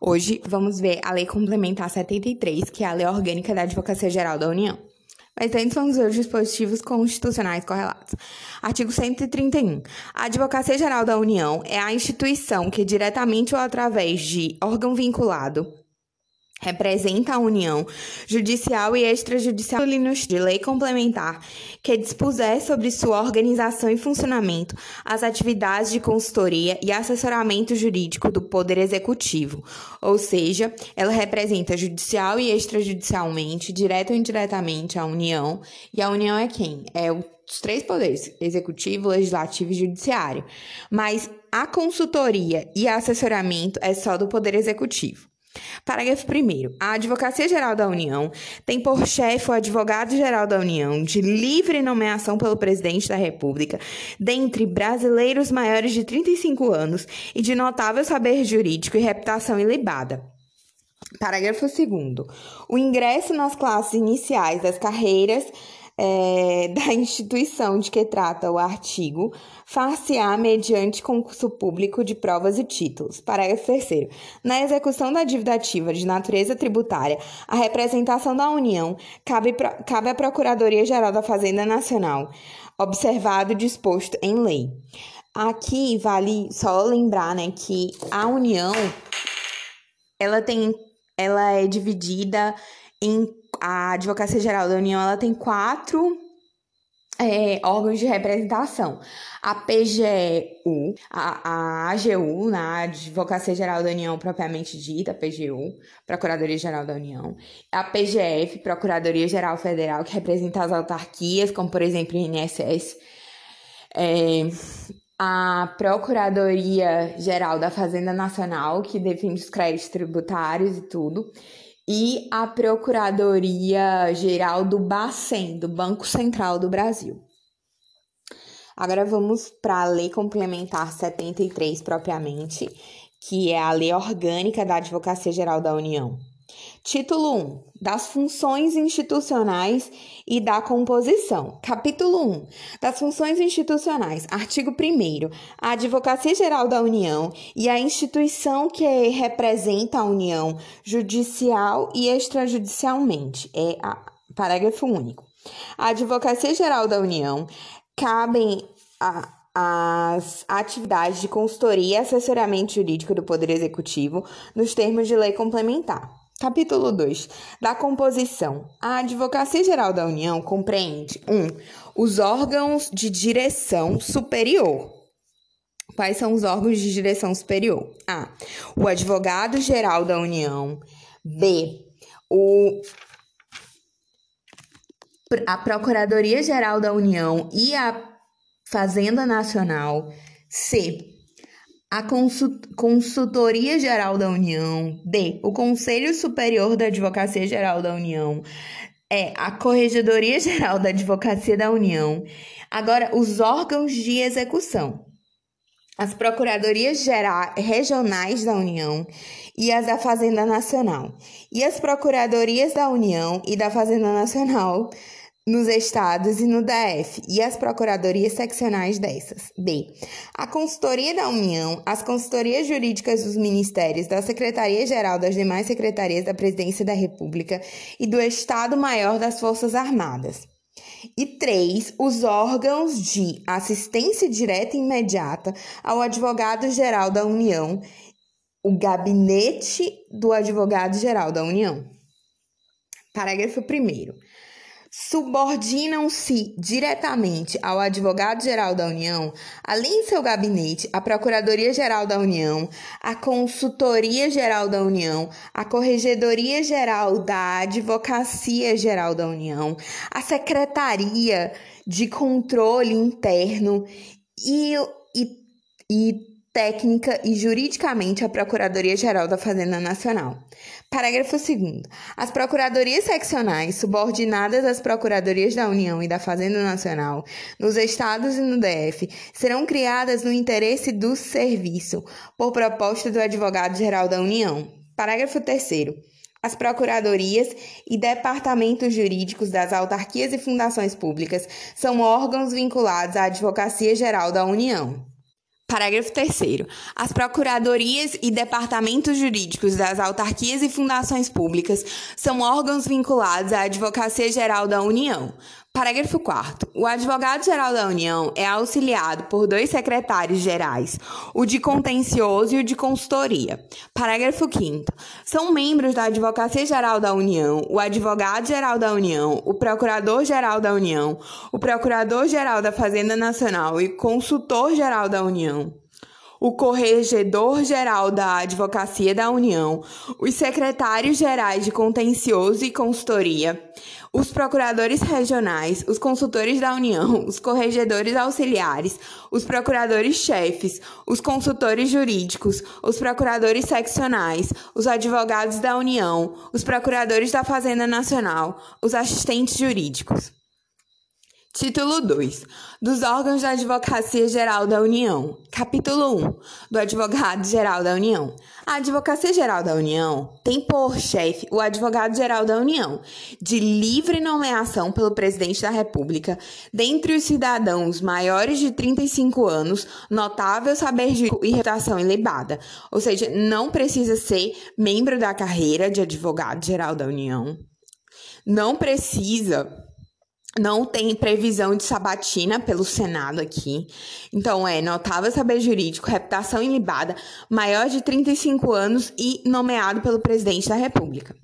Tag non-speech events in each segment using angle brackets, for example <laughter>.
Hoje vamos ver a Lei Complementar 73, que é a Lei Orgânica da Advocacia Geral da União. Mas antes vamos ver os dispositivos constitucionais correlatos. Artigo 131. A Advocacia Geral da União é a instituição que, diretamente ou através de órgão vinculado, representa a União judicial e extrajudicial de lei complementar que dispuser sobre sua organização e funcionamento as atividades de consultoria e assessoramento jurídico do Poder Executivo, ou seja, ela representa judicial e extrajudicialmente, direto ou indiretamente a União, e a União é quem? É os três poderes, executivo, legislativo e judiciário. Mas a consultoria e assessoramento é só do Poder Executivo. Parágrafo 1. A Advocacia Geral da União tem por chefe o Advogado-Geral da União, de livre nomeação pelo Presidente da República, dentre brasileiros maiores de 35 anos e de notável saber jurídico e reputação ilibada. Parágrafo 2. O ingresso nas classes iniciais das carreiras é, <laughs> da instituição de que trata o artigo, far-se-á mediante concurso público de provas e títulos. Parágrafo 3. Na execução da dívida ativa de natureza tributária, a representação da União cabe, cabe à Procuradoria-Geral da Fazenda Nacional, observado disposto em lei. Aqui vale só lembrar né, que a União ela tem ela é dividida em a Advocacia Geral da União ela tem quatro é, órgãos de representação. A PGU, a, a AGU, na Advocacia Geral da União propriamente dita, a PGU, Procuradoria Geral da União. A PGF, Procuradoria Geral Federal, que representa as autarquias, como por exemplo o INSS. É, a Procuradoria Geral da Fazenda Nacional, que define os créditos tributários e tudo e a Procuradoria-Geral do Bacen, do Banco Central do Brasil. Agora vamos para a Lei Complementar 73 propriamente, que é a Lei Orgânica da Advocacia Geral da União. Título 1 das funções institucionais e da composição. Capítulo 1 das funções institucionais. Artigo 1 A Advocacia Geral da União e a instituição que representa a União judicial e extrajudicialmente. É a parágrafo único. A Advocacia Geral da União cabem a as atividades de consultoria e assessoramento jurídico do Poder Executivo nos termos de lei complementar. Capítulo 2 da composição. A Advocacia Geral da União compreende 1. Um, os órgãos de direção superior. Quais são os órgãos de direção superior? A. O Advogado Geral da União. B. O a Procuradoria Geral da União e a Fazenda Nacional. C a Consultoria Geral da União, D, o Conselho Superior da Advocacia Geral da União, é a Corregedoria Geral da Advocacia da União. Agora, os órgãos de execução. As Procuradorias Regionais da União e as da Fazenda Nacional. E as Procuradorias da União e da Fazenda Nacional nos estados e no DF e as procuradorias seccionais dessas. B. A consultoria da União, as consultorias jurídicas dos ministérios, da Secretaria-Geral das demais secretarias da Presidência da República e do Estado-Maior das Forças Armadas. E três, os órgãos de assistência direta e imediata ao advogado-geral da União, o gabinete do advogado-geral da União. Parágrafo 1 subordinam-se diretamente ao Advogado-Geral da União, além seu gabinete, a Procuradoria-Geral da União, a Consultoria-Geral da União, a Corregedoria-Geral da Advocacia-Geral da União, a Secretaria de Controle Interno e, e, e técnica e juridicamente a Procuradoria-Geral da Fazenda Nacional. Parágrafo 2. As procuradorias seccionais, subordinadas às procuradorias da União e da Fazenda Nacional, nos estados e no DF, serão criadas no interesse do serviço, por proposta do Advogado-Geral da União. Parágrafo 3. As procuradorias e departamentos jurídicos das autarquias e fundações públicas são órgãos vinculados à Advocacia Geral da União. Parágrafo 3. As procuradorias e departamentos jurídicos das autarquias e fundações públicas são órgãos vinculados à Advocacia Geral da União. Parágrafo 4. O advogado-geral da União é auxiliado por dois secretários gerais, o de contencioso e o de consultoria. Parágrafo 5. São membros da Advocacia Geral da União o advogado-geral da União, o procurador-geral da União, o procurador-geral da Fazenda Nacional e consultor-geral da União o Corregedor-Geral da Advocacia da União, os secretários-gerais de Contencioso e Consultoria, os procuradores regionais, os consultores da União, os corregedores auxiliares, os procuradores-chefes, os consultores jurídicos, os procuradores seccionais, os advogados da União, os procuradores da Fazenda Nacional, os assistentes jurídicos. Título 2. Dos órgãos da Advocacia Geral da União. Capítulo 1. Do Advogado Geral da União. A Advocacia Geral da União tem por chefe o Advogado Geral da União, de livre nomeação pelo Presidente da República, dentre os cidadãos maiores de 35 anos, notável saber jurídico e reputação ilibada. Ou seja, não precisa ser membro da carreira de Advogado Geral da União. Não precisa não tem previsão de sabatina pelo Senado aqui. Então, é notável saber jurídico, reputação ilibada, maior de 35 anos e nomeado pelo presidente da República.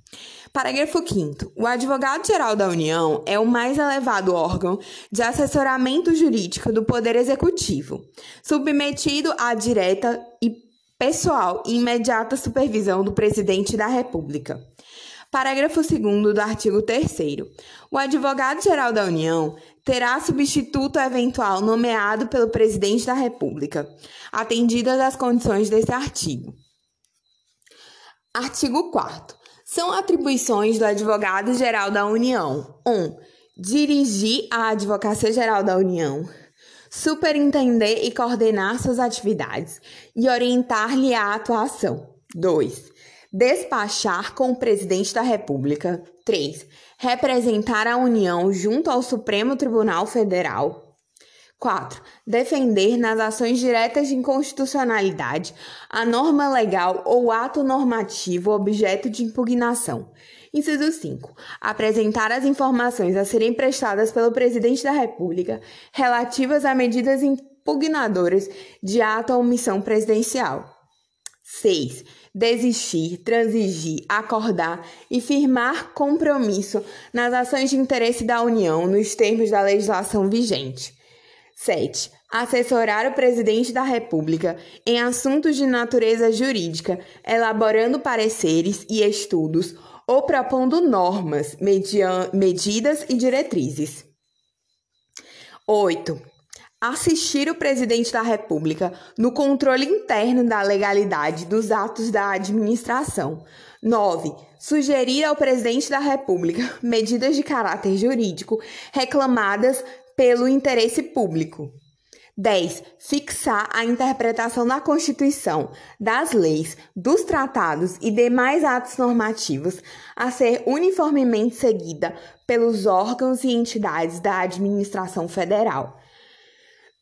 Parágrafo 5. O advogado-geral da União é o mais elevado órgão de assessoramento jurídico do Poder Executivo, submetido à direta e pessoal e imediata supervisão do presidente da República. Parágrafo 2 do artigo 3. O advogado-geral da União terá substituto eventual nomeado pelo presidente da República, atendidas as condições desse artigo. Artigo 4. São atribuições do advogado-geral da União: 1. Um, dirigir a Advocacia Geral da União, superintender e coordenar suas atividades e orientar-lhe a atuação. 2 Despachar com o presidente da República. 3. Representar a União junto ao Supremo Tribunal Federal. 4. Defender nas ações diretas de inconstitucionalidade a norma legal ou ato normativo objeto de impugnação. Inciso 5. Apresentar as informações a serem prestadas pelo Presidente da República relativas a medidas impugnadoras de ato ou omissão presidencial. 6 desistir, transigir, acordar e firmar compromisso nas ações de interesse da União nos termos da legislação vigente. 7. Assessorar o presidente da República em assuntos de natureza jurídica, elaborando pareceres e estudos ou propondo normas, medidas e diretrizes. 8 assistir o presidente da República no controle interno da legalidade dos atos da administração. 9. Sugerir ao presidente da República medidas de caráter jurídico reclamadas pelo interesse público. 10. Fixar a interpretação da Constituição, das leis, dos tratados e demais atos normativos a ser uniformemente seguida pelos órgãos e entidades da administração federal.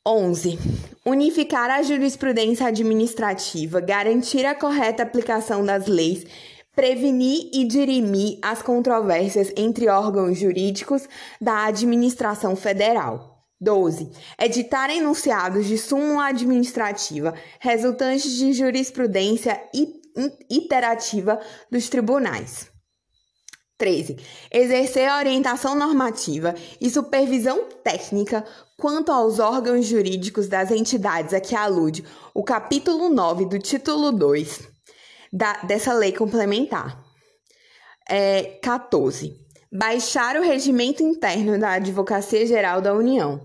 11. Unificar a jurisprudência administrativa, garantir a correta aplicação das leis, prevenir e dirimir as controvérsias entre órgãos jurídicos da administração federal. 12. Editar enunciados de súmula administrativa resultantes de jurisprudência iterativa dos tribunais. 13. Exercer orientação normativa e supervisão técnica quanto aos órgãos jurídicos das entidades a que alude o capítulo 9 do título 2 da, dessa lei complementar. É, 14. Baixar o regimento interno da Advocacia Geral da União.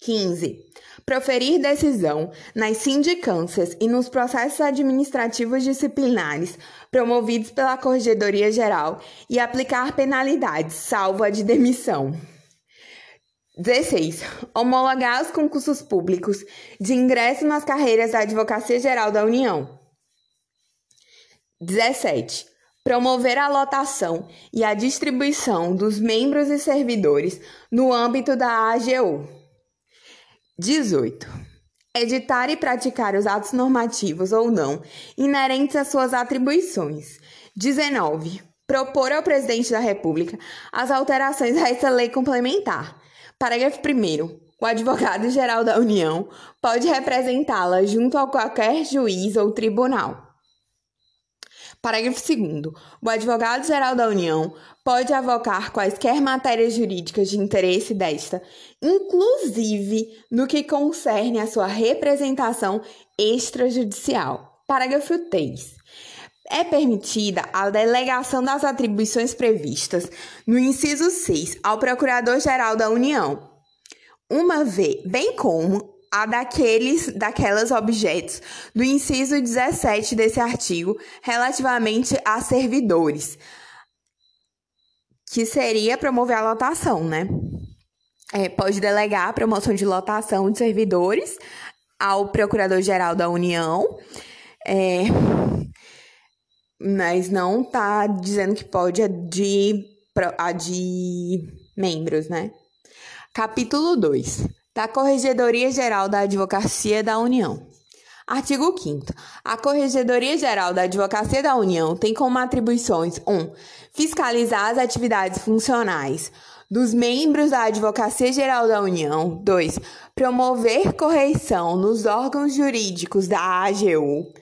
15. Proferir decisão nas sindicâncias e nos processos administrativos disciplinares promovidos pela Corregedoria Geral e aplicar penalidades, salvo a de demissão. 16. Homologar os concursos públicos de ingresso nas carreiras da Advocacia Geral da União. 17. Promover a lotação e a distribuição dos membros e servidores no âmbito da AGU. 18 editar e praticar os atos normativos ou não inerentes às suas atribuições. 19. Propor ao presidente da República as alterações a essa lei complementar. Parágrafo 1. O advogado-geral da União pode representá-la junto a qualquer juiz ou tribunal. Parágrafo 2. O advogado-geral da União pode avocar quaisquer matérias jurídicas de interesse desta, inclusive no que concerne a sua representação extrajudicial. Parágrafo 3. É permitida a delegação das atribuições previstas no inciso 6 ao Procurador-Geral da União, uma vez, bem como a daqueles, daquelas objetos do inciso 17 desse artigo relativamente a servidores, que seria promover a lotação, né? É, pode delegar a promoção de lotação de servidores ao Procurador-Geral da União, é, mas não tá dizendo que pode a de, a de membros, né? Capítulo 2 da Corregedoria Geral da Advocacia da União. Artigo 5 A Corregedoria Geral da Advocacia da União tem como atribuições 1. Um, fiscalizar as atividades funcionais dos membros da Advocacia Geral da União. 2. Promover correição nos órgãos jurídicos da AGU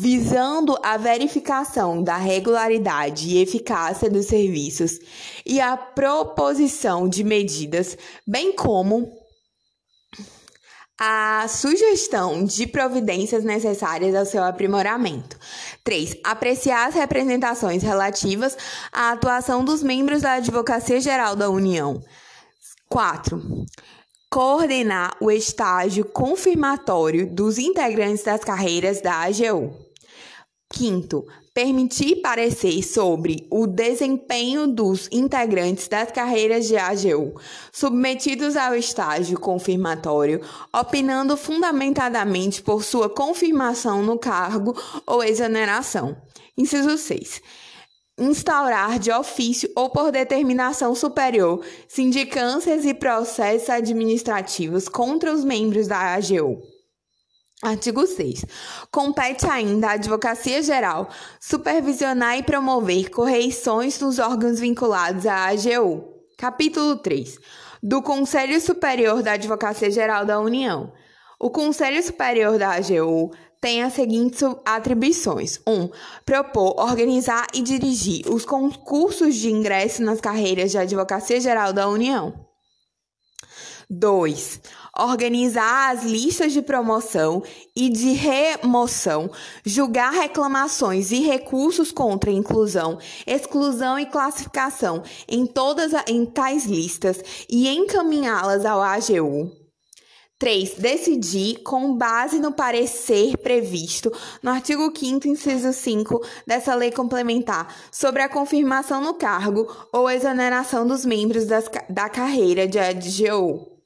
visando a verificação da regularidade e eficácia dos serviços e a proposição de medidas, bem como a sugestão de providências necessárias ao seu aprimoramento. 3. Apreciar as representações relativas à atuação dos membros da Advocacia Geral da União. 4 coordenar o estágio confirmatório dos integrantes das carreiras da AGU. Quinto, permitir parecer sobre o desempenho dos integrantes das carreiras de AGU submetidos ao estágio confirmatório, opinando fundamentadamente por sua confirmação no cargo ou exoneração. Inciso 6 instaurar de ofício ou por determinação superior sindicâncias e processos administrativos contra os membros da AGU. Artigo 6. Compete ainda à Advocacia Geral supervisionar e promover correições nos órgãos vinculados à AGU. Capítulo 3. Do Conselho Superior da Advocacia Geral da União. O Conselho Superior da AGU tem as seguintes atribuições: 1. Um, propor, organizar e dirigir os concursos de ingresso nas carreiras de Advocacia Geral da União. 2 organizar as listas de promoção e de remoção, julgar reclamações e recursos contra inclusão, exclusão e classificação em todas em tais listas e encaminhá-las ao AGU. 3. Decidir, com base no parecer previsto no artigo 5, inciso 5 dessa lei complementar, sobre a confirmação no cargo ou exoneração dos membros das, da carreira de AGU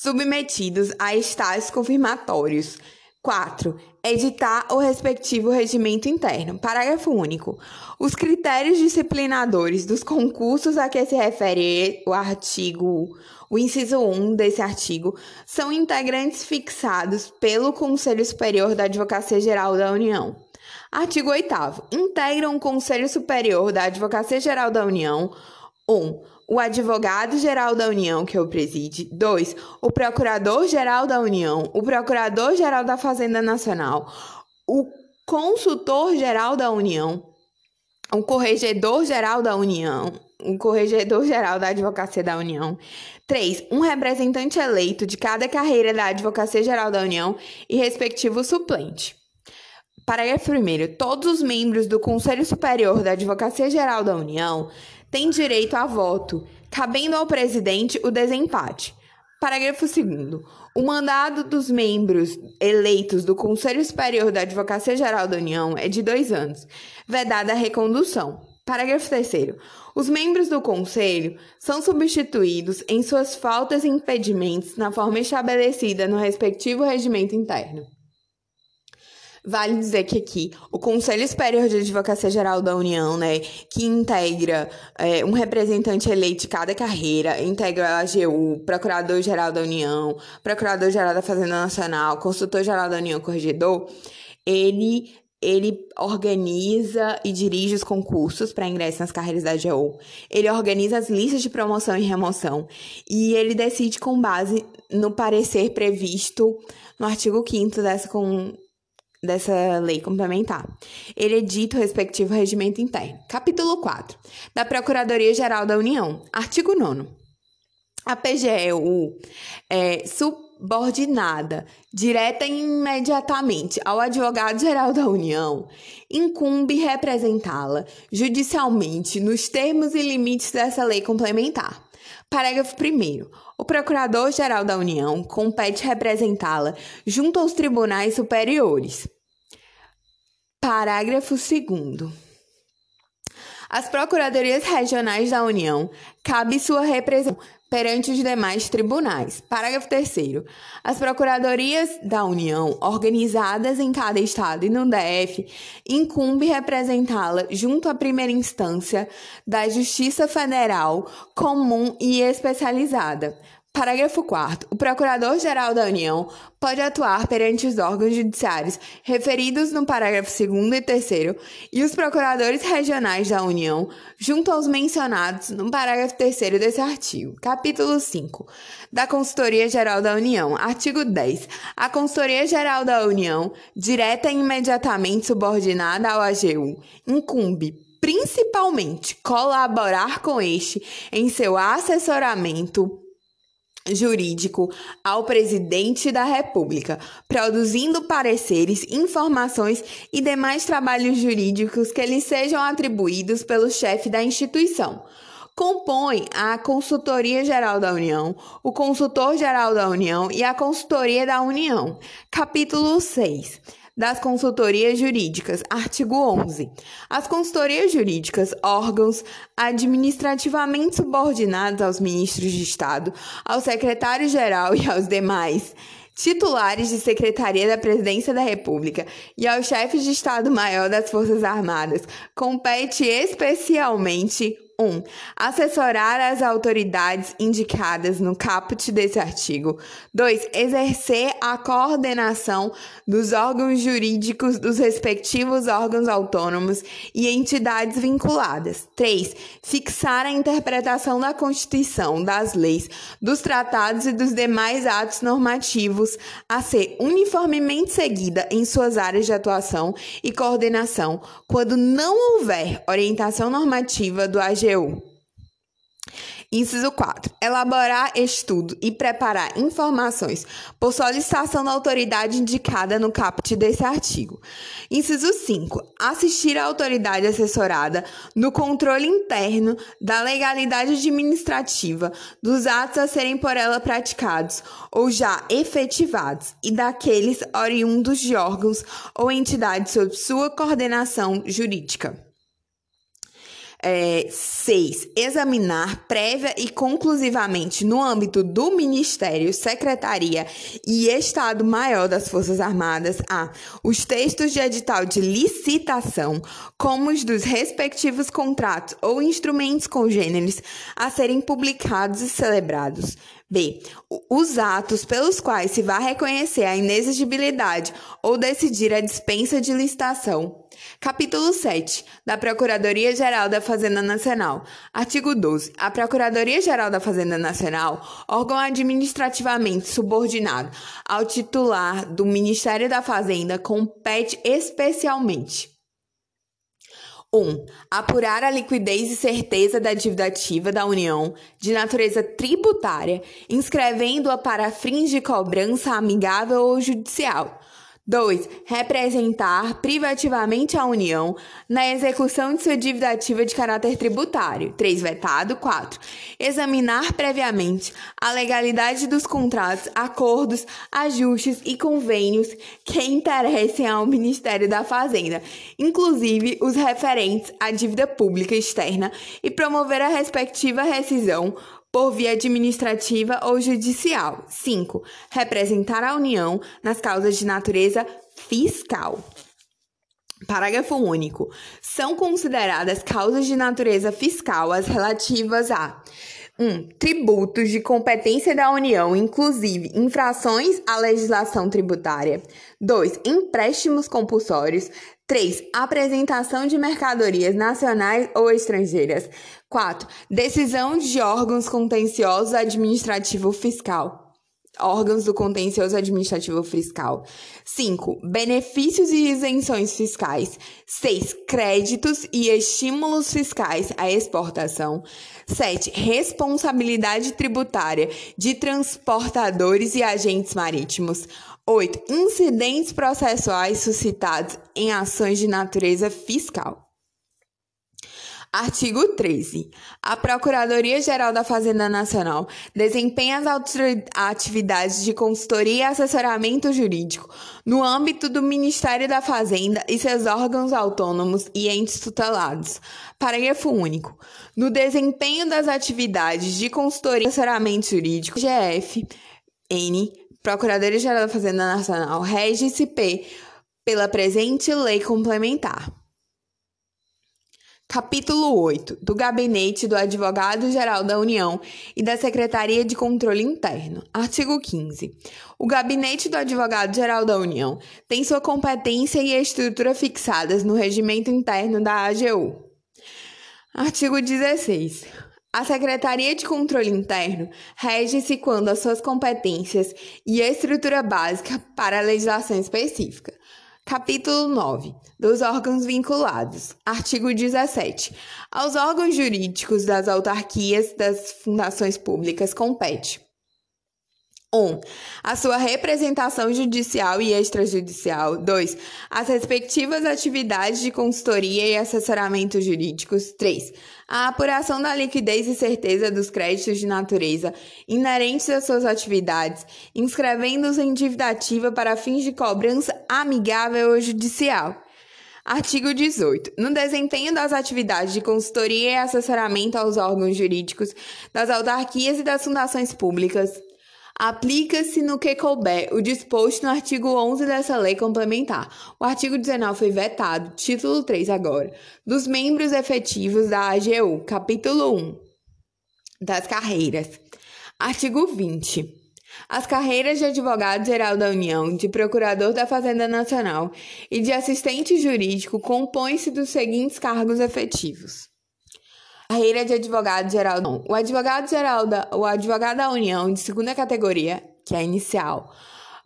submetidos a estágios confirmatórios. 4. Editar o respectivo regimento interno. Parágrafo único. Os critérios disciplinadores dos concursos a que se refere o artigo, o inciso 1 desse artigo, são integrantes fixados pelo Conselho Superior da Advocacia Geral da União. Artigo 8. Integram o Conselho Superior da Advocacia Geral da União 1. Um, o advogado-geral da União, que o preside. 2. O procurador-geral da União, o procurador-geral da Fazenda Nacional, o consultor-geral da União, o corregedor-geral da União, o corregedor-geral da Advocacia da União. 3. Um representante eleito de cada carreira da Advocacia Geral da União e respectivo suplente. Parágrafo 1. Todos os membros do Conselho Superior da Advocacia Geral da União tem direito a voto, cabendo ao presidente o desempate. Parágrafo 2. O mandado dos membros eleitos do Conselho Superior da Advocacia Geral da União é de dois anos, vedada a recondução. Parágrafo 3. Os membros do Conselho são substituídos em suas faltas e impedimentos na forma estabelecida no respectivo regimento interno. Vale dizer que aqui o Conselho Superior de Advocacia Geral da União, né, que integra é, um representante eleito de cada carreira, integra a AGU, Procurador-Geral da União, Procurador-Geral da Fazenda Nacional, Consultor-Geral da União, Corregedor, ele ele organiza e dirige os concursos para ingresso nas carreiras da AGU. Ele organiza as listas de promoção e remoção. E ele decide com base no parecer previsto no artigo 5 dessa, dessa lei complementar. Ele edita o respectivo regimento interno. Capítulo 4 da Procuradoria-Geral da União. Artigo 9 A PGEU é subordinada, direta e imediatamente ao Advogado-Geral da União, incumbe representá-la judicialmente nos termos e limites dessa lei complementar. Parágrafo 1. O Procurador-Geral da União compete representá-la junto aos tribunais superiores. Parágrafo 2. As Procuradorias Regionais da União cabe sua representação perante os demais tribunais. Parágrafo 3. As procuradorias da União, organizadas em cada estado e no DF, incumbe representá-la junto à primeira instância da Justiça Federal comum e especializada. Parágrafo 4. O Procurador-Geral da União pode atuar perante os órgãos judiciários referidos no parágrafo 2 e 3 e os procuradores regionais da União, junto aos mencionados no parágrafo 3 desse artigo. Capítulo 5. Da Consultoria Geral da União. Artigo 10. A Consultoria Geral da União, direta e imediatamente subordinada ao AGU, incumbe principalmente colaborar com este em seu assessoramento jurídico ao presidente da República, produzindo pareceres, informações e demais trabalhos jurídicos que lhe sejam atribuídos pelo chefe da instituição. Compõe a Consultoria Geral da União, o Consultor Geral da União e a Consultoria da União. Capítulo 6 das consultorias jurídicas. Artigo 11. As consultorias jurídicas, órgãos administrativamente subordinados aos ministros de Estado, ao secretário-geral e aos demais titulares de Secretaria da Presidência da República e aos chefes de Estado-Maior das Forças Armadas, compete especialmente 1. Um, assessorar as autoridades indicadas no caput desse artigo. 2. Exercer a coordenação dos órgãos jurídicos dos respectivos órgãos autônomos e entidades vinculadas. 3. Fixar a interpretação da Constituição, das leis, dos tratados e dos demais atos normativos a ser uniformemente seguida em suas áreas de atuação e coordenação, quando não houver orientação normativa do Inciso 4. Elaborar estudo e preparar informações por solicitação da autoridade indicada no caput desse artigo. Inciso 5. Assistir a autoridade assessorada no controle interno da legalidade administrativa dos atos a serem por ela praticados ou já efetivados e daqueles oriundos de órgãos ou entidades sob sua coordenação jurídica. É, seis, examinar prévia e conclusivamente no âmbito do Ministério, Secretaria e Estado-Maior das Forças Armadas a os textos de edital de licitação, como os dos respectivos contratos ou instrumentos congêneres a serem publicados e celebrados. B. Os atos pelos quais se vai reconhecer a inexigibilidade ou decidir a dispensa de licitação. Capítulo 7 da Procuradoria-Geral da Fazenda Nacional. Artigo 12. A Procuradoria-Geral da Fazenda Nacional, órgão administrativamente subordinado ao titular do Ministério da Fazenda, compete especialmente 1. Um, apurar a liquidez e certeza da dívida ativa da União de natureza tributária, inscrevendo-a para fins de cobrança amigável ou judicial. 2. Representar privativamente a União na execução de sua dívida ativa de caráter tributário. 3. Vetado. 4. Examinar previamente a legalidade dos contratos, acordos, ajustes e convênios que interessem ao Ministério da Fazenda, inclusive os referentes à dívida pública externa, e promover a respectiva rescisão por via administrativa ou judicial. 5. Representar a União nas causas de natureza fiscal. Parágrafo único. São consideradas causas de natureza fiscal as relativas a 1. Um, tributos de competência da União, inclusive infrações à legislação tributária. 2. Empréstimos compulsórios. 3. Apresentação de mercadorias nacionais ou estrangeiras. 4. Decisão de órgãos contenciosos administrativo fiscal órgãos do contencioso administrativo fiscal. 5. Benefícios e isenções fiscais. 6. Créditos e estímulos fiscais à exportação. 7. Responsabilidade tributária de transportadores e agentes marítimos. 8. Incidentes processuais suscitados em ações de natureza fiscal. Artigo 13. A Procuradoria-Geral da Fazenda Nacional desempenha as atividades de consultoria e assessoramento jurídico no âmbito do Ministério da Fazenda e seus órgãos autônomos e entes tutelados. Parágrafo único. No desempenho das atividades de consultoria e assessoramento jurídico, GF, N, Procuradoria-Geral da Fazenda Nacional, rege-se pela presente lei complementar. Capítulo 8 do Gabinete do Advogado-Geral da União e da Secretaria de Controle Interno. Artigo 15. O Gabinete do Advogado-Geral da União tem sua competência e estrutura fixadas no regimento interno da AGU. Artigo 16. A Secretaria de Controle Interno rege-se quando as suas competências e estrutura básica para a legislação específica. Capítulo 9. Dos órgãos vinculados. Artigo 17. Aos órgãos jurídicos das autarquias das fundações públicas compete 1. a sua representação judicial e extrajudicial. 2. As respectivas atividades de consultoria e assessoramento jurídicos. 3. A apuração da liquidez e certeza dos créditos de natureza inerentes às suas atividades, inscrevendo-os em dívida ativa para fins de cobrança amigável ou judicial. Artigo 18. No desempenho das atividades de consultoria e assessoramento aos órgãos jurídicos das autarquias e das fundações públicas, Aplica-se no que couber o disposto no artigo 11 dessa lei complementar. O artigo 19 foi vetado, título 3 agora, dos membros efetivos da AGU, capítulo 1 das carreiras. Artigo 20. As carreiras de advogado-geral da União, de procurador da Fazenda Nacional e de assistente jurídico compõem-se dos seguintes cargos efetivos: Carreira de advogado geral. Não. O advogado geral da, o advogado da União de segunda categoria, que é inicial.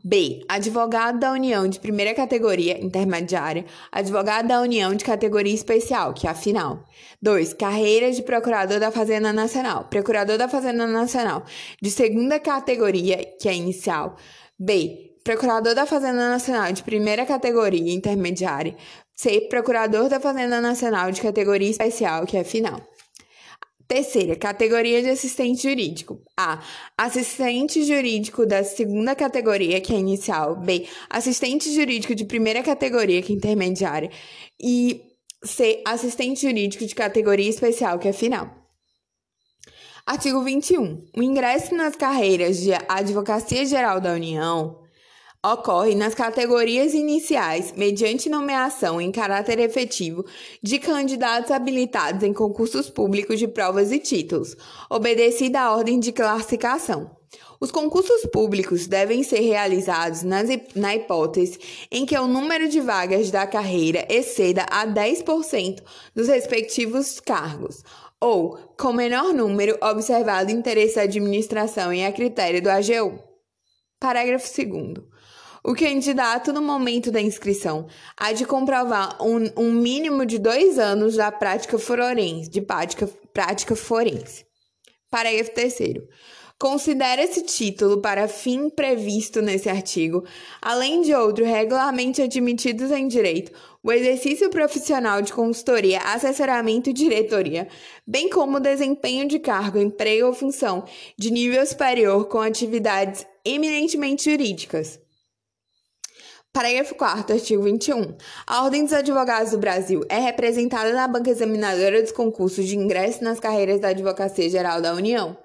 B. Advogado da União de primeira categoria, intermediária. Advogado da União de categoria especial, que é a final. 2. Carreira de Procurador da Fazenda Nacional. Procurador da Fazenda Nacional de segunda categoria, que é inicial. B. Procurador da Fazenda Nacional de primeira categoria, intermediária. C. Procurador da Fazenda Nacional de categoria especial, que é final. Terceira, categoria de assistente jurídico. A. Assistente jurídico da segunda categoria, que é inicial. B. Assistente jurídico de primeira categoria, que é intermediária. E C. Assistente jurídico de categoria especial, que é final. Artigo 21. O ingresso nas carreiras de Advocacia Geral da União ocorre nas categorias iniciais, mediante nomeação em caráter efetivo de candidatos habilitados em concursos públicos de provas e títulos, obedecida a ordem de classificação. Os concursos públicos devem ser realizados nas, na hipótese em que o número de vagas da carreira exceda a 10% dos respectivos cargos, ou com menor número observado interesse da administração e a critério do AGU. Parágrafo 2. O candidato, no momento da inscrição, há de comprovar um, um mínimo de dois anos da prática forense, de prática, prática forense. Parágrafo 3 Considera esse título para fim previsto nesse artigo, além de outros regularmente admitidos em direito, o exercício profissional de consultoria, assessoramento e diretoria, bem como o desempenho de cargo, emprego ou função de nível superior com atividades eminentemente jurídicas. Parágrafo 4 artigo 21. A Ordem dos Advogados do Brasil é representada na banca examinadora dos concursos de ingresso nas carreiras da Advocacia Geral da União.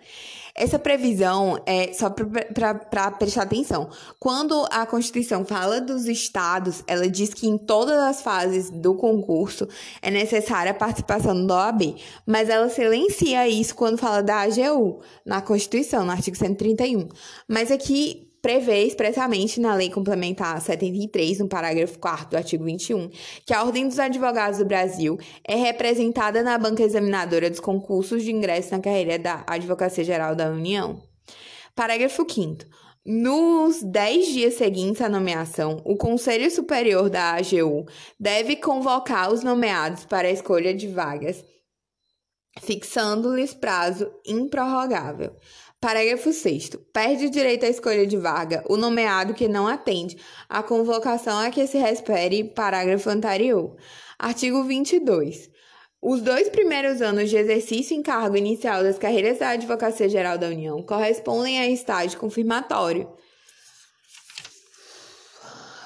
Essa previsão é só para prestar atenção. Quando a Constituição fala dos estados, ela diz que em todas as fases do concurso é necessária a participação do OAB, mas ela silencia isso quando fala da AGU, na Constituição, no artigo 131. Mas aqui prevê expressamente na Lei Complementar 73, no parágrafo 4 do artigo 21, que a Ordem dos Advogados do Brasil é representada na banca examinadora dos concursos de ingresso na carreira da Advocacia Geral da União. Parágrafo 5 nos 10 dias seguintes à nomeação, o Conselho Superior da AGU deve convocar os nomeados para a escolha de vagas, fixando-lhes prazo improrrogável. Parágrafo 6. Perde o direito à escolha de vaga o nomeado que não atende à convocação a que se refere parágrafo anterior. Artigo 22. Os dois primeiros anos de exercício em cargo inicial das carreiras da Advocacia Geral da União correspondem a estágio confirmatório.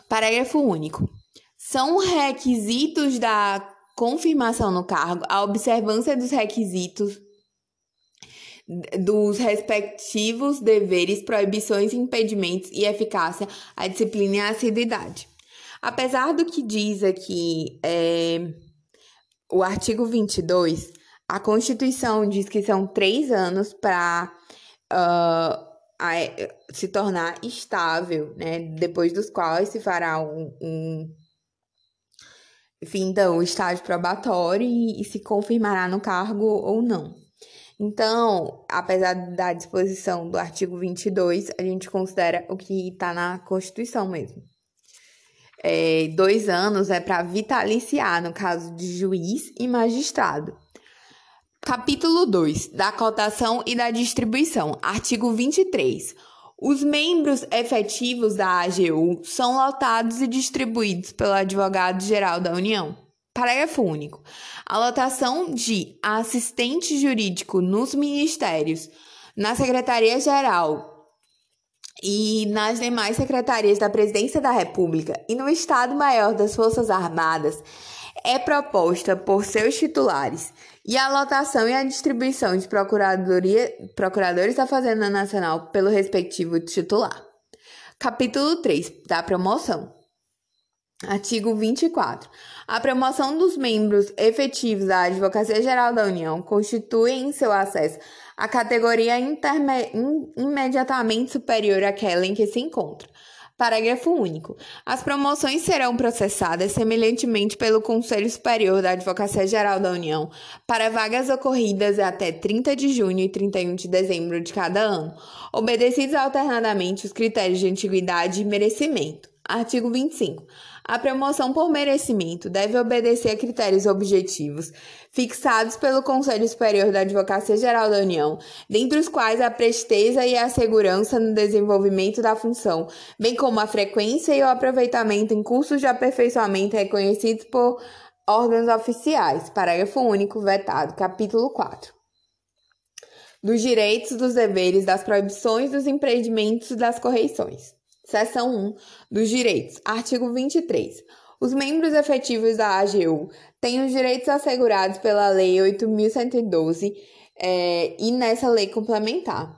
Parágrafo único. São requisitos da confirmação no cargo a observância dos requisitos dos respectivos deveres, proibições, impedimentos e eficácia, a disciplina e a assiduidade. Apesar do que diz aqui é, o artigo 22, a Constituição diz que são três anos para uh, se tornar estável, né? Depois dos quais se fará um, um fim do estágio probatório e, e se confirmará no cargo ou não. Então, apesar da disposição do artigo 22, a gente considera o que está na Constituição mesmo. É, dois anos é para vitaliciar, no caso de juiz e magistrado. Capítulo 2 da cotação e da distribuição. Artigo 23. Os membros efetivos da AGU são lotados e distribuídos pelo Advogado-Geral da União. Parágrafo único. A lotação de assistente jurídico nos ministérios, na Secretaria-Geral e nas demais secretarias da Presidência da República e no Estado-Maior das Forças Armadas é proposta por seus titulares e a lotação e a distribuição de procuradoria, procuradores da Fazenda Nacional pelo respectivo titular. Capítulo 3 da promoção. Artigo 24. A promoção dos membros efetivos da Advocacia Geral da União constitui em seu acesso a categoria imediatamente superior àquela em que se encontra. Parágrafo único. As promoções serão processadas semelhantemente pelo Conselho Superior da Advocacia Geral da União para vagas ocorridas até 30 de junho e 31 de dezembro de cada ano, obedecidos alternadamente os critérios de antiguidade e merecimento. Artigo 25. A promoção por merecimento deve obedecer a critérios objetivos fixados pelo Conselho Superior da Advocacia Geral da União, dentre os quais a presteza e a segurança no desenvolvimento da função, bem como a frequência e o aproveitamento em cursos de aperfeiçoamento reconhecidos por órgãos oficiais. Parágrafo único vetado. Capítulo 4 dos direitos, dos deveres, das proibições, dos empreendimentos e das correições. Seção 1 dos direitos. Artigo 23. Os membros efetivos da AGU têm os direitos assegurados pela Lei 8.112 é, e nessa lei complementar.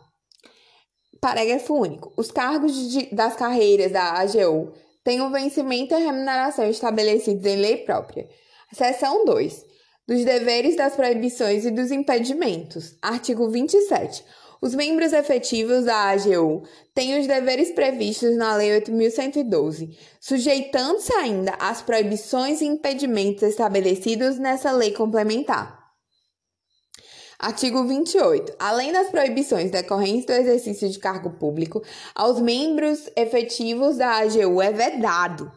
Parágrafo único. Os cargos de, das carreiras da AGU têm o vencimento e a remuneração estabelecidos em lei própria. Seção 2. Dos deveres, das proibições e dos impedimentos. Artigo 27. Os membros efetivos da AGU têm os deveres previstos na Lei 8.112, sujeitando-se ainda às proibições e impedimentos estabelecidos nessa lei complementar. Artigo 28. Além das proibições decorrentes do exercício de cargo público, aos membros efetivos da AGU é vedado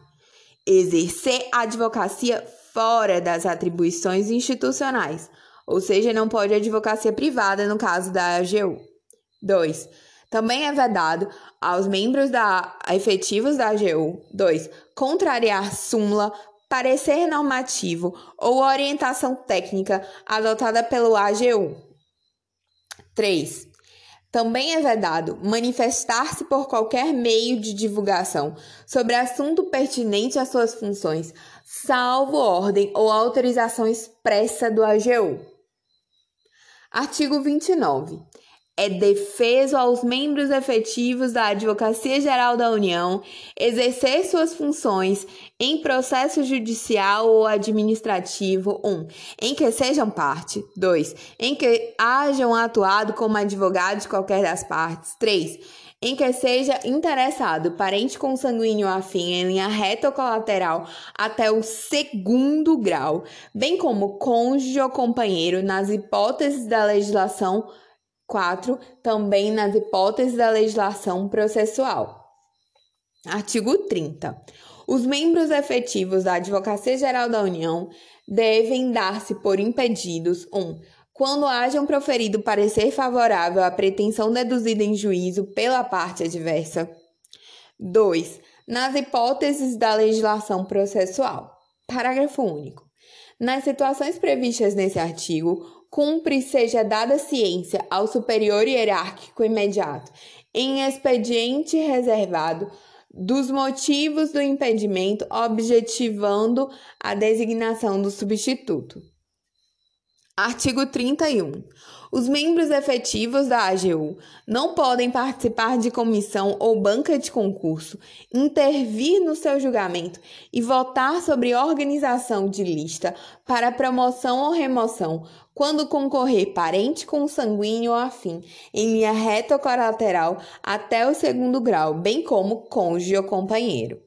exercer a advocacia fora das atribuições institucionais, ou seja, não pode advocacia privada no caso da AGU. 2. Também é vedado aos membros da efetivos da AGU. 2. Contrariar súmula, parecer normativo ou orientação técnica adotada pelo AGU. 3. Também é vedado manifestar-se por qualquer meio de divulgação sobre assunto pertinente às suas funções, salvo ordem ou autorização expressa do AGU. Artigo 29. É defeso aos membros efetivos da Advocacia Geral da União exercer suas funções em processo judicial ou administrativo 1. Um, em que sejam parte 2. Em que hajam atuado como advogado de qualquer das partes 3 em que seja interessado parente consanguíneo afim em linha reta ou colateral até o segundo grau, bem como cônjuge ou companheiro nas hipóteses da legislação 4, também nas hipóteses da legislação processual. Artigo 30. Os membros efetivos da Advocacia Geral da União devem dar-se por impedidos 1. Um, quando hajam proferido parecer favorável à pretensão deduzida em juízo pela parte adversa. 2. Nas hipóteses da legislação processual. Parágrafo único. Nas situações previstas nesse artigo, cumpre seja dada ciência ao superior hierárquico imediato, em expediente reservado, dos motivos do impedimento, objetivando a designação do substituto. Artigo 31. Os membros efetivos da AGU não podem participar de comissão ou banca de concurso, intervir no seu julgamento e votar sobre organização de lista para promoção ou remoção quando concorrer parente consanguíneo ou afim em linha reta ou colateral até o segundo grau, bem como cônjuge ou companheiro.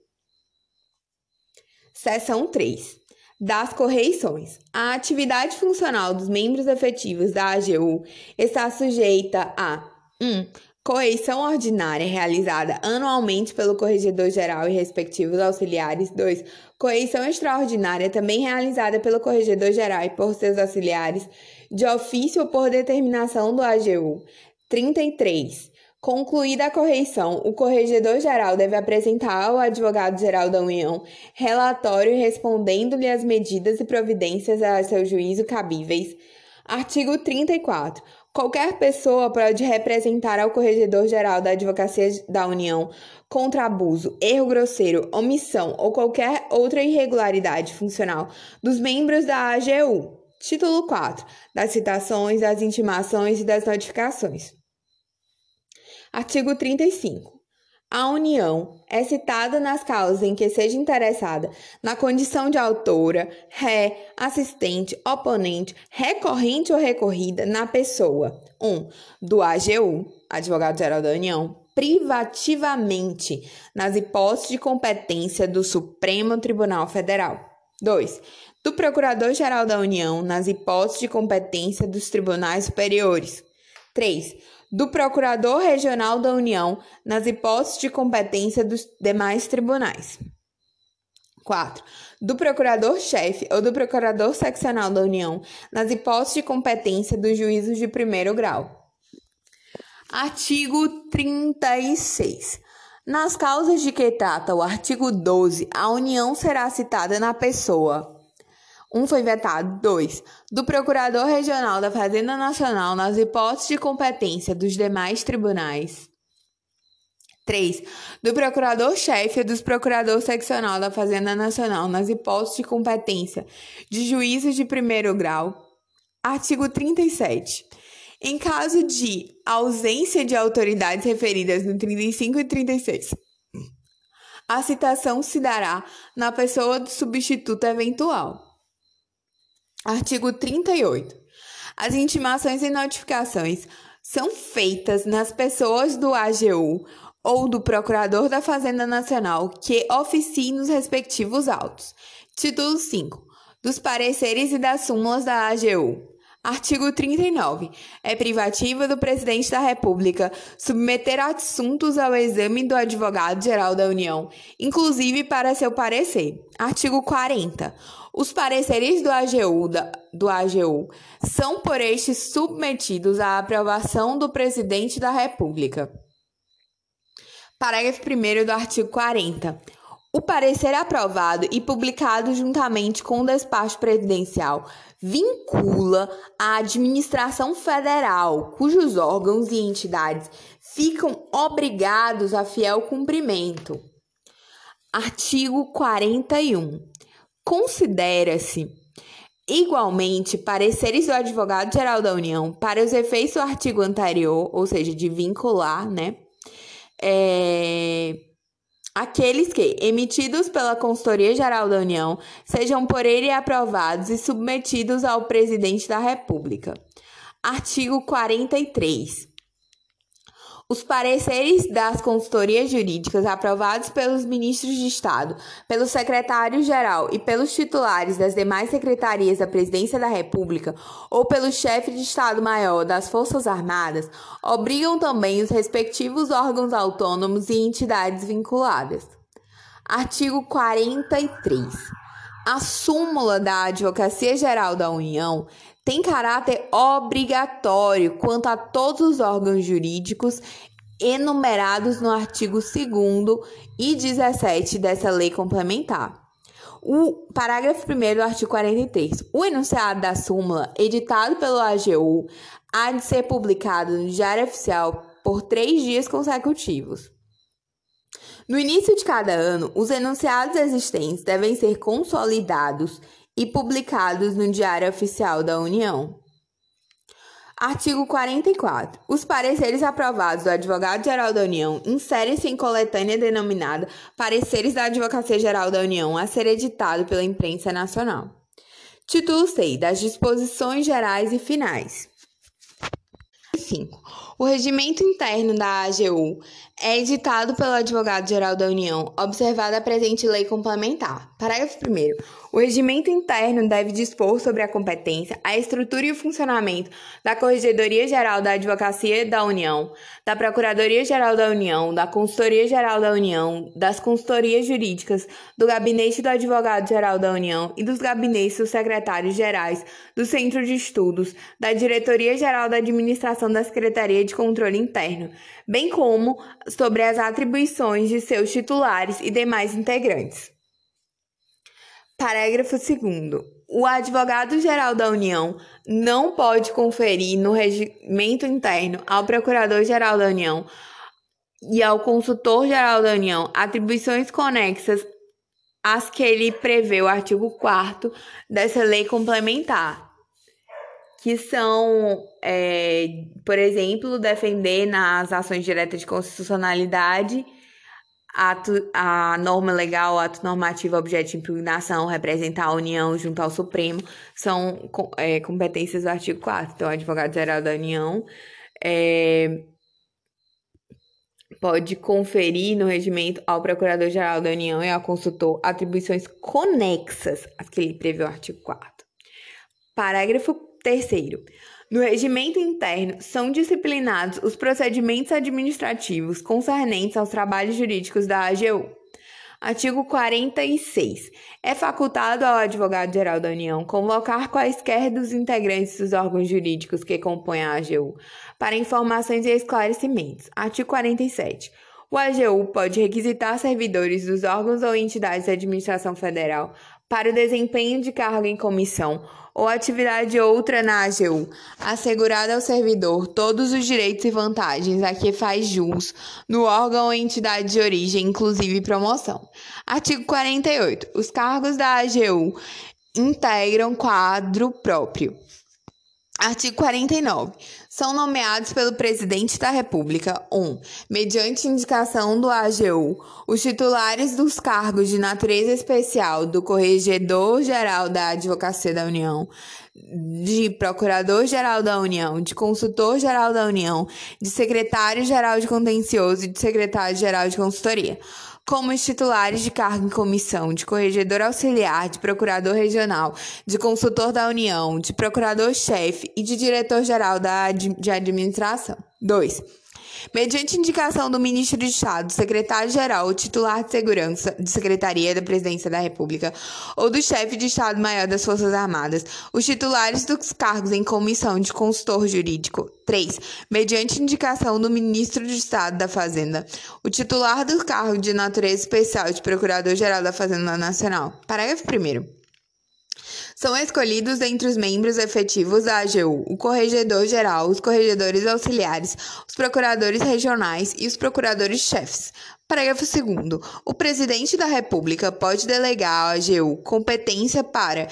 Seção 3 das correições. A atividade funcional dos membros efetivos da AGU está sujeita a 1. Um, correição ordinária realizada anualmente pelo Corregedor-Geral e respectivos auxiliares. 2. Correição extraordinária também realizada pelo Corregedor-Geral e por seus auxiliares, de ofício ou por determinação do AGU. 33. Concluída a correição, o Corregedor-Geral deve apresentar ao Advogado-Geral da União relatório respondendo-lhe as medidas e providências a seu juízo cabíveis. Artigo 34. Qualquer pessoa pode representar ao Corregedor-Geral da Advocacia da União contra abuso, erro grosseiro, omissão ou qualquer outra irregularidade funcional dos membros da AGU. Título 4. Das citações, das intimações e das notificações. Artigo 35. A União é citada nas causas em que seja interessada na condição de autora, ré, assistente, oponente, recorrente ou recorrida na pessoa 1. Um, do AGU, Advogado-Geral da União, privativamente nas hipóteses de competência do Supremo Tribunal Federal. 2. Do Procurador-Geral da União nas hipóteses de competência dos tribunais superiores. 3 do Procurador Regional da União nas hipóteses de competência dos demais tribunais. 4. Do Procurador-Chefe ou do Procurador Seccional da União nas hipóteses de competência dos juízos de primeiro grau. Artigo 36. Nas causas de que trata o artigo 12, a União será citada na pessoa um foi vetado. 2. Do Procurador Regional da Fazenda Nacional nas hipóteses de competência dos demais tribunais. 3. Do Procurador-Chefe e dos Procurador Seccional da Fazenda Nacional nas hipóteses de competência de juízes de primeiro grau. Artigo 37. Em caso de ausência de autoridades referidas no 35 e 36, a citação se dará na pessoa do substituto eventual. Artigo 38. As intimações e notificações são feitas nas pessoas do AGU ou do Procurador da Fazenda Nacional que oficiem nos respectivos autos. Título 5. Dos pareceres e das súmulas da AGU. Artigo 39. É privativa do Presidente da República submeter assuntos ao exame do Advogado-Geral da União, inclusive para seu parecer. Artigo 40. Os pareceres do AGU, da, do AGU são por este submetidos à aprovação do Presidente da República. Parágrafo 1 do artigo 40. O parecer aprovado e publicado juntamente com o despacho presidencial vincula a administração federal, cujos órgãos e entidades ficam obrigados a fiel cumprimento. Artigo 41. Considera-se Igualmente, pareceres do advogado-geral da União para os efeitos do artigo anterior, ou seja, de vincular, né? É, aqueles que, emitidos pela Consultoria Geral da União, sejam por ele aprovados e submetidos ao Presidente da República. Artigo 43. Os pareceres das consultorias jurídicas aprovados pelos ministros de Estado, pelo secretário-geral e pelos titulares das demais secretarias da Presidência da República ou pelo chefe de Estado-Maior das Forças Armadas obrigam também os respectivos órgãos autônomos e entidades vinculadas. Artigo 43. A súmula da Advocacia Geral da União tem caráter obrigatório quanto a todos os órgãos jurídicos enumerados no artigo 2 e 17 dessa lei complementar. O parágrafo 1 do artigo 43. O enunciado da súmula, editado pelo AGU, há de ser publicado no Diário Oficial por três dias consecutivos. No início de cada ano, os enunciados existentes devem ser consolidados e publicados no Diário Oficial da União. Artigo 44. Os pareceres aprovados do Advogado-Geral da União inserem-se em coletânea denominada Pareceres da Advocacia Geral da União a ser editado pela imprensa nacional. Título 6. Das disposições gerais e finais. 5. O regimento interno da AGU é editado pelo Advogado-Geral da União, observada a presente lei complementar. Parágrafo 1. O regimento interno deve dispor sobre a competência, a estrutura e o funcionamento da Corregedoria Geral da Advocacia da União, da Procuradoria Geral da União, da Consultoria Geral da União, das consultorias jurídicas, do Gabinete do Advogado Geral da União e dos gabinetes dos secretários gerais do Centro de Estudos, da Diretoria Geral da Administração da Secretaria de Controle Interno, bem como sobre as atribuições de seus titulares e demais integrantes. Parágrafo 2. O advogado-geral da União não pode conferir no regimento interno ao procurador-geral da União e ao consultor-geral da União atribuições conexas às que ele prevê o artigo 4 dessa lei complementar, que são, é, por exemplo, defender nas ações diretas de constitucionalidade ato, a norma legal, ato normativo, objeto de impugnação, representar a União junto ao Supremo, são é, competências do artigo 4 Então, o advogado-geral da União é, pode conferir no regimento ao Procurador-Geral da União e ao consultor atribuições conexas às que ele prevê o artigo 4 Parágrafo 3 no regimento interno, são disciplinados os procedimentos administrativos concernentes aos trabalhos jurídicos da AGU. Artigo 46. É facultado ao advogado-geral da União convocar quaisquer dos integrantes dos órgãos jurídicos que compõem a AGU para informações e esclarecimentos. Artigo 47. O AGU pode requisitar servidores dos órgãos ou entidades da administração federal para o desempenho de cargo em comissão ou atividade outra na AGU, assegurada ao servidor todos os direitos e vantagens a que faz jus no órgão ou entidade de origem, inclusive promoção. Artigo 48. Os cargos da AGU integram quadro próprio. Artigo 49. São nomeados pelo Presidente da República 1. Um, mediante indicação do AGU, os titulares dos cargos de natureza especial do Corregedor-Geral da Advocacia da União, de Procurador-Geral da União, de Consultor-Geral da União, de Secretário-Geral de Contencioso e de Secretário-Geral de Consultoria como os titulares de cargo em comissão, de corregedor auxiliar, de procurador regional, de consultor da União, de procurador-chefe e de diretor-geral de administração. 2. Mediante indicação do ministro de Estado, secretário-geral titular de segurança de Secretaria da Presidência da República ou do chefe de Estado-Maior das Forças Armadas, os titulares dos cargos em comissão de consultor jurídico. 3. Mediante indicação do ministro de Estado da Fazenda, o titular do cargo de natureza especial de Procurador-Geral da Fazenda Nacional. Parágrafo 1. São escolhidos dentre os membros efetivos da AGU o corregedor-geral, os corregedores auxiliares, os procuradores regionais e os procuradores-chefes. Parágrafo 2. O presidente da República pode delegar à AGU competência para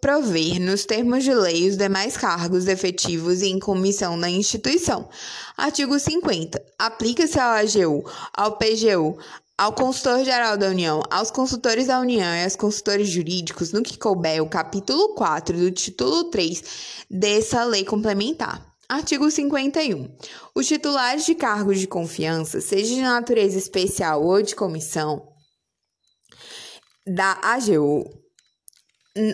prover, nos termos de lei, os demais cargos efetivos em comissão na instituição. Artigo 50. Aplica-se ao AGU, ao PGU, ao consultor-geral da União, aos consultores da União e aos consultores jurídicos, no que couber o capítulo 4 do título 3 dessa lei complementar. Artigo 51. Os titulares de cargos de confiança, seja de natureza especial ou de comissão, da AGU,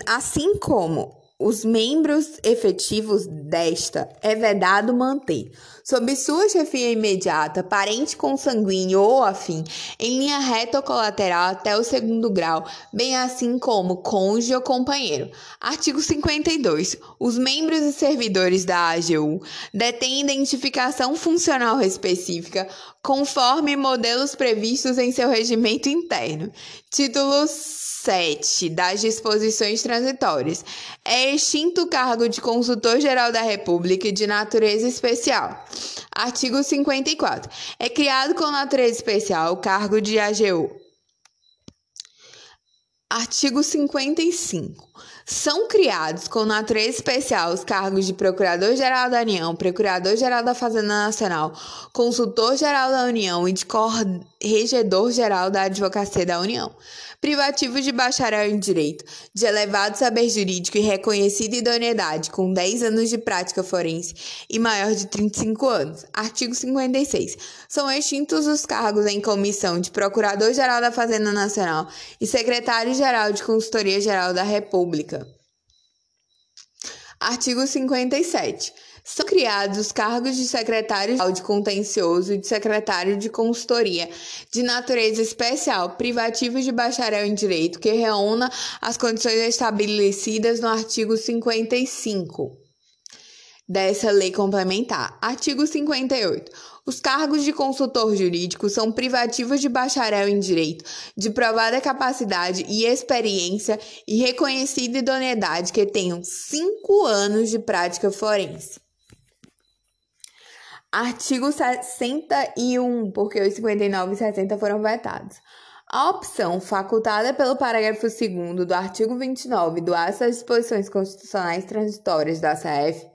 assim como os membros efetivos desta é vedado manter, sob sua chefia imediata, parente consanguíneo ou afim, em linha reta ou colateral até o segundo grau, bem assim como cônjuge ou companheiro. Artigo 52. Os membros e servidores da AGU detêm identificação funcional específica conforme modelos previstos em seu regimento interno. Título 7 das disposições transitórias. É extinto o cargo de consultor-geral da República de natureza especial. Artigo 54. É criado com natureza especial o cargo de AGU. Artigo 55. São criados com natureza especial os cargos de Procurador-Geral da União, Procurador-Geral da Fazenda Nacional, Consultor-Geral da União e de Corregedor-Geral da Advocacia da União privativo de bacharel em Direito, de elevado saber jurídico e reconhecida idoneidade, com 10 anos de prática forense e maior de 35 anos. Artigo 56. São extintos os cargos em comissão de Procurador-Geral da Fazenda Nacional e Secretário-Geral de Consultoria Geral da República. Artigo 57. São criados os cargos de secretário de contencioso e de secretário de consultoria, de natureza especial, privativo de bacharel em direito, que reúna as condições estabelecidas no artigo 55 dessa lei complementar. Artigo 58. Os cargos de consultor jurídico são privativos de bacharel em direito, de provada capacidade e experiência e reconhecida idoneidade que tenham cinco anos de prática forense. Artigo 61, porque os 59 e 60 foram vetados. A opção facultada pelo parágrafo 2 do artigo 29 do Ato das Disposições Constitucionais Transitórias da CF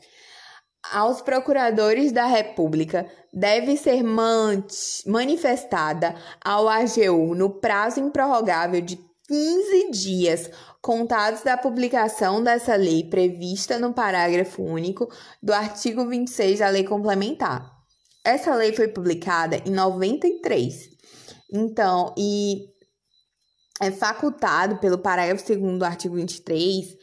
aos procuradores da República deve ser manifestada ao AGU no prazo improrrogável de 15 dias contados da publicação dessa lei prevista no parágrafo único do artigo 26 da Lei Complementar. Essa lei foi publicada em 93. Então, e é facultado pelo parágrafo 2 do artigo 23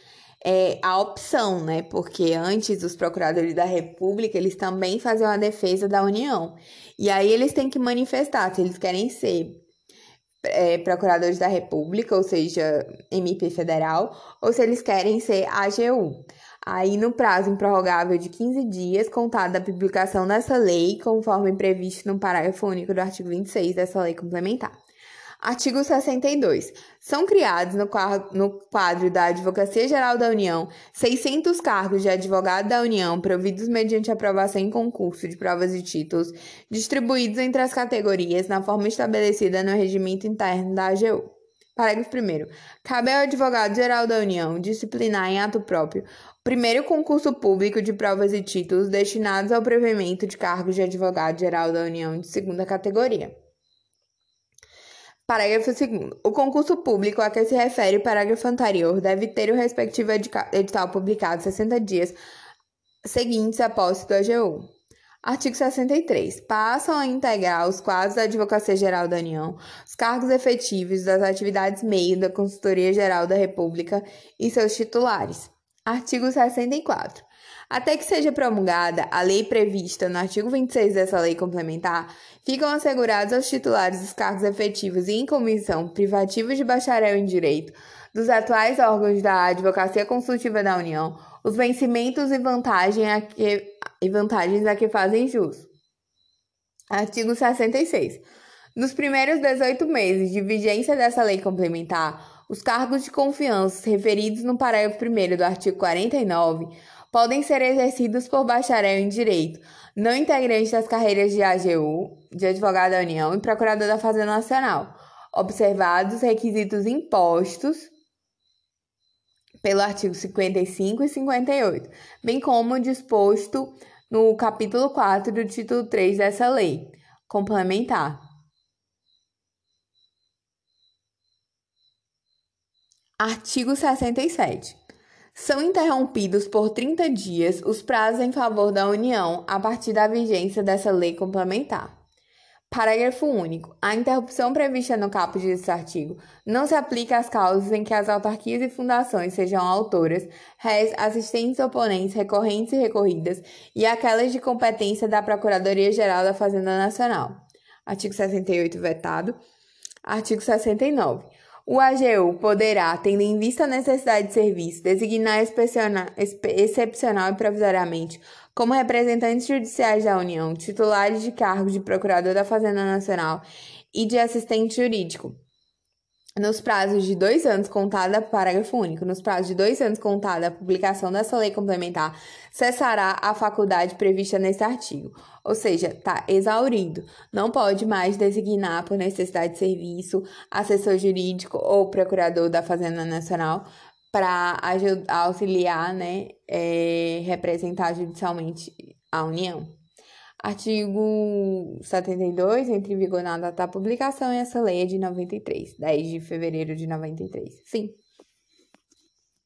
é, a opção, né? Porque antes os procuradores da República, eles também faziam a defesa da União. E aí eles têm que manifestar se eles querem ser é, procuradores da República, ou seja, MP federal, ou se eles querem ser AGU. Aí, no prazo improrrogável de 15 dias, contado da publicação dessa lei, conforme previsto no parágrafo único do artigo 26 dessa lei complementar. Artigo 62. São criados no quadro da Advocacia Geral da União 600 cargos de advogado da União providos mediante aprovação em concurso de provas e títulos, distribuídos entre as categorias na forma estabelecida no regimento interno da AGU. Parágrafo 1. Cabe ao Advogado-Geral da União disciplinar em ato próprio o primeiro concurso público de provas e títulos destinados ao provimento de cargos de Advogado-Geral da União de segunda categoria. Parágrafo 2. O concurso público a que se refere o parágrafo anterior deve ter o respectivo edital publicado 60 dias seguintes à posse do AGU. Artigo 63. Passam a integrar os quadros da Advocacia Geral da União os cargos efetivos das atividades meio da Consultoria Geral da República e seus titulares. Artigo 64. Até que seja promulgada a lei prevista no artigo 26 dessa lei complementar, ficam assegurados aos titulares dos cargos efetivos e em comissão privativos de bacharel em direito dos atuais órgãos da Advocacia Consultiva da União os vencimentos e, vantagem a que, e vantagens a que fazem jus. Artigo 66. Nos primeiros 18 meses de vigência dessa lei complementar, os cargos de confiança referidos no parágrafo 1 do artigo 49 podem ser exercidos por bacharel em direito, não integrante das carreiras de AGU, de advogado da União e procurador da Fazenda Nacional, observados requisitos impostos pelo artigo 55 e 58, bem como disposto no capítulo 4 do título 3 dessa lei complementar. Artigo 67. São interrompidos por 30 dias os prazos em favor da União a partir da vigência dessa lei complementar. Parágrafo único. A interrupção prevista no caput deste artigo não se aplica às causas em que as autarquias e fundações sejam autoras, réis, assistentes, oponentes, recorrentes e recorridas, e aquelas de competência da Procuradoria-Geral da Fazenda Nacional. Artigo 68, vetado. Artigo 69. O AGU poderá, tendo em vista a necessidade de serviço, designar excepcional e provisoriamente como representantes judiciais da União, titulares de cargos de Procurador da Fazenda Nacional e de assistente jurídico, nos prazos de dois anos contada, parágrafo único, nos prazos de dois anos contada a publicação dessa lei complementar, cessará a faculdade prevista nesse artigo. Ou seja, está exaurido. Não pode mais designar por necessidade de serviço assessor jurídico ou procurador da Fazenda Nacional para auxiliar, né, é, representar judicialmente a União. Artigo 72, entre em vigor na data da publicação, e essa lei é de 93, 10 de fevereiro de 93. Fim.